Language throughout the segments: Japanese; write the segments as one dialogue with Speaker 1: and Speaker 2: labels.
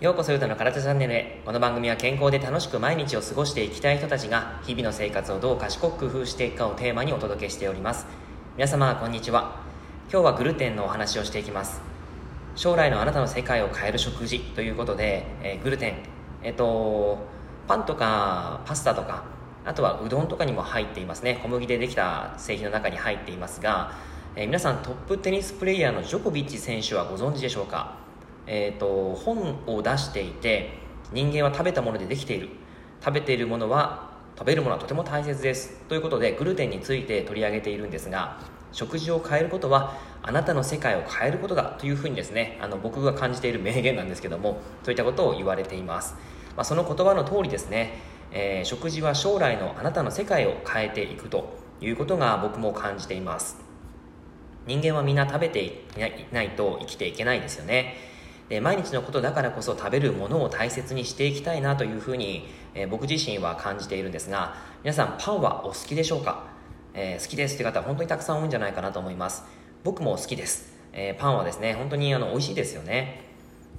Speaker 1: ようこそゆうたの体チャンネルへ。この番組は健康で楽しく毎日を過ごしていきたい人たちが日々の生活をどう賢く工夫していくかをテーマにお届けしております。皆様こんにちは。今日はグルテンのお話をしていきます。将来のあなたの世界を変える食事ということで、えー、グルテン。えっとパンとかパスタとかあとはうどんとかにも入っていますね。小麦でできた製品の中に入っていますが、えー、皆さんトップテニスプレーヤーのジョコビッチ選手はご存知でしょうか？えーと、本を出していて人間は食べたものでできている。食べているものは食べるものはとても大切です。ということでグルテンについて取り上げているんですが食事を変えることはあなたの世界を変えることだというふうにですねあの僕が感じている名言なんですけどもそういったことを言われています、まあ、その言葉の通りですね、えー、食事は将来のあなたの世界を変えていくということが僕も感じています。人間はみんな食べていないと生きていけないですよね。で毎日のことだからこそ食べるものを大切にしていきたいなというふうに、えー、僕自身は感じているんですが皆さんパンはお好きでしょうか、えー、好きですという方は本当にたくさん多いんじゃないかなと思います。僕も好きです、えー、パンはですね本当にあの美味しいですよね。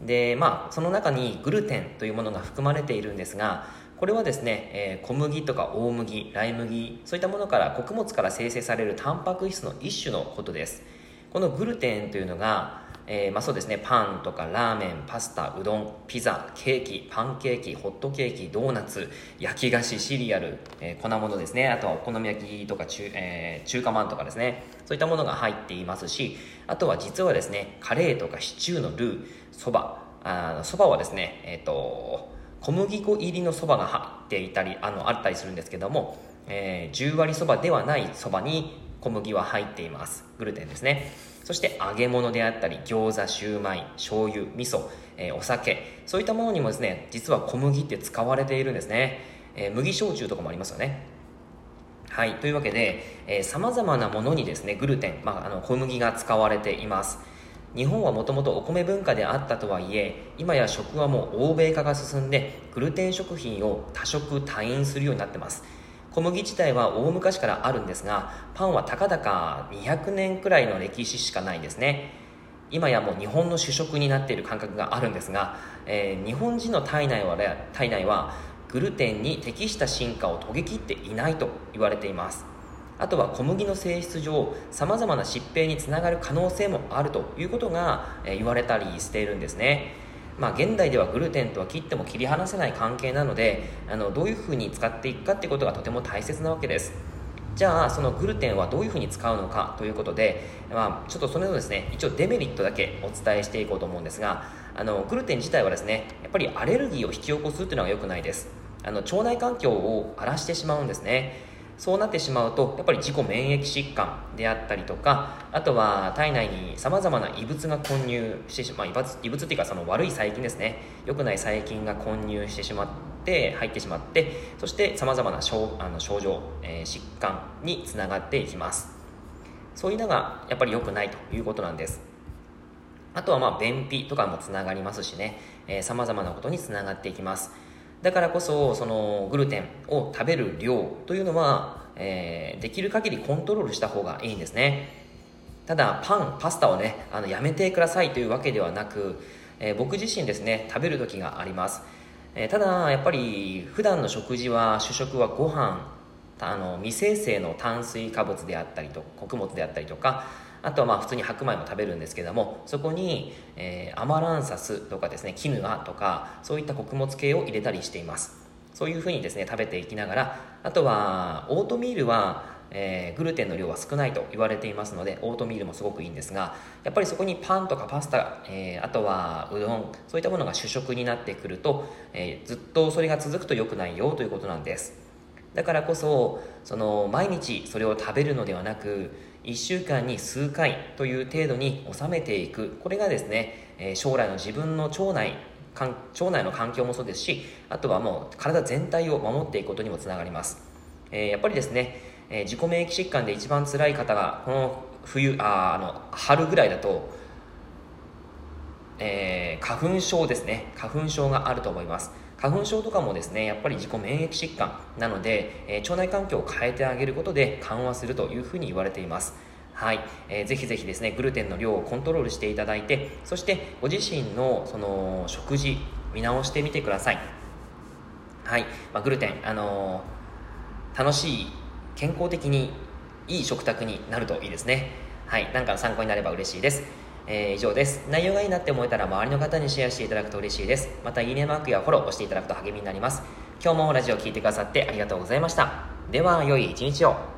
Speaker 1: でまあその中にグルテンというものが含まれているんですがこれはですね、え、小麦とか大麦、ライ麦、そういったものから穀物から生成されるタンパク質の一種のことです。このグルテンというのが、えー、まあ、そうですねパンとかラーメンパスタうどんピザケーキパンケーキホットケーキドーナツ焼き菓子シリアル、えー、粉物ですね。あとはお好み焼きとか中,、えー、中華まんとかですね。そういったものが入っていますしあとは実はですねカレーとかシチューのルーそば。そばはですねえっ、と小麦粉入りのそばが入っていたりあのあったりするんですけども、えー、10割そばではないそばに小麦は入っています。グルテンですね。そして揚げ物であったり餃子シューマイ醤油味噌、えー、お酒そういったものにもですね実は小麦って使われているんですね、えー、麦焼酎とかもありますよね。はい。というわけでさまざまなものにですねグルテン、まあ、あの小麦が使われています。日本はもともとお米文化であったとはいえ今や食はもう欧米化が進んでグルテン食品を多食多飲するようになってます。小麦自体は大昔からあるんですがパンはたかだか200年くらいの歴史しかないんですね。今やもう日本の主食になっている感覚があるんですが、えー、日本人の体内は体内はグルテンに適した進化を遂げきっていないと言われています。あとは小麦の性質上さまざまな疾病につながる可能性もあるということが、え、言われたりしているんですね。まあ、現代ではグルテンとは切っても切り離せない関係なのであのどういうふうに使っていくかっていうことがとても大切なわけです。じゃあそのグルテンはどういうふうに使うのかということで、まあ、ちょっとそれのですね一応デメリットだけお伝えしていこうと思うんですがあのグルテン自体はですねやっぱりアレルギーを引き起こすっていうのが良くないです。あの腸内環境を荒らしてしまうんですね。そうなってしまうとやっぱり自己免疫疾患であったりとかあとは体内にさまざまな異物が混入してしまう、まあ、異物っていうかその悪い細菌ですね。良くない細菌が混入してしまって入ってしまってそしてさまざまな症あの症状、えー、疾患につながっていきます。そういうのがやっぱり良くないということなんです。あとはまあ便秘とかもつながりますしね。さまざまなことにつながっていきます。だからこそそのグルテンを食べる量というのは、えー、できる限りコントロールした方がいいんですね。ただパンパスタをねあのやめてくださいというわけではなく、えー、僕自身ですね食べる時があります、えー、ただやっぱり普段の食事は主食はご飯あの未生成の炭水化物であったりと穀物であったりとかあとはまあ普通に白米も食べるんですけどもそこに、えー、アマランサスとかですねキヌアとかそういった穀物系を入れたりしています。そういうふうにですね食べていきながらあとはオートミールはえー、グルテンの量は少ないと言われていますのでオートミールもすごくいいんですがやっぱりそこにパンとかパスタ、えー、あとはうどんそういったものが主食になってくると、えー、ずっとそれが続くと良くないよということなんです。だからこそその毎日それを食べるのではなく1週間に数回という程度に収めていく。これがですね、え将来の自分の腸内腸内の環境もそうですしあとはもう体全体を守っていくことにもつながります、えー、やっぱりですね、えー、自己免疫疾患で一番辛い方がこの冬ああの春ぐらいだと、えー、花粉症ですね。花粉症があると思います。花粉症とかもですねやっぱり自己免疫疾患なので、え、腸内環境を変えてあげることで緩和するというふうに言われています。はい、えー、ぜひぜひですねグルテンの量をコントロールしていただいてそしてご自身のその食事見直してみてください。はい、まあ、グルテンあのー、楽しい健康的にいい食卓になるといいですね。はい。何かの参考になれば嬉しいです。えー、以上です。内容がいいなって思えたら周りの方にシェアしていただくと嬉しいです。また、いいねマークやフォローをしていただくと励みになります。今日もラジオを聴いてくださってありがとうございました。では、良い一日を。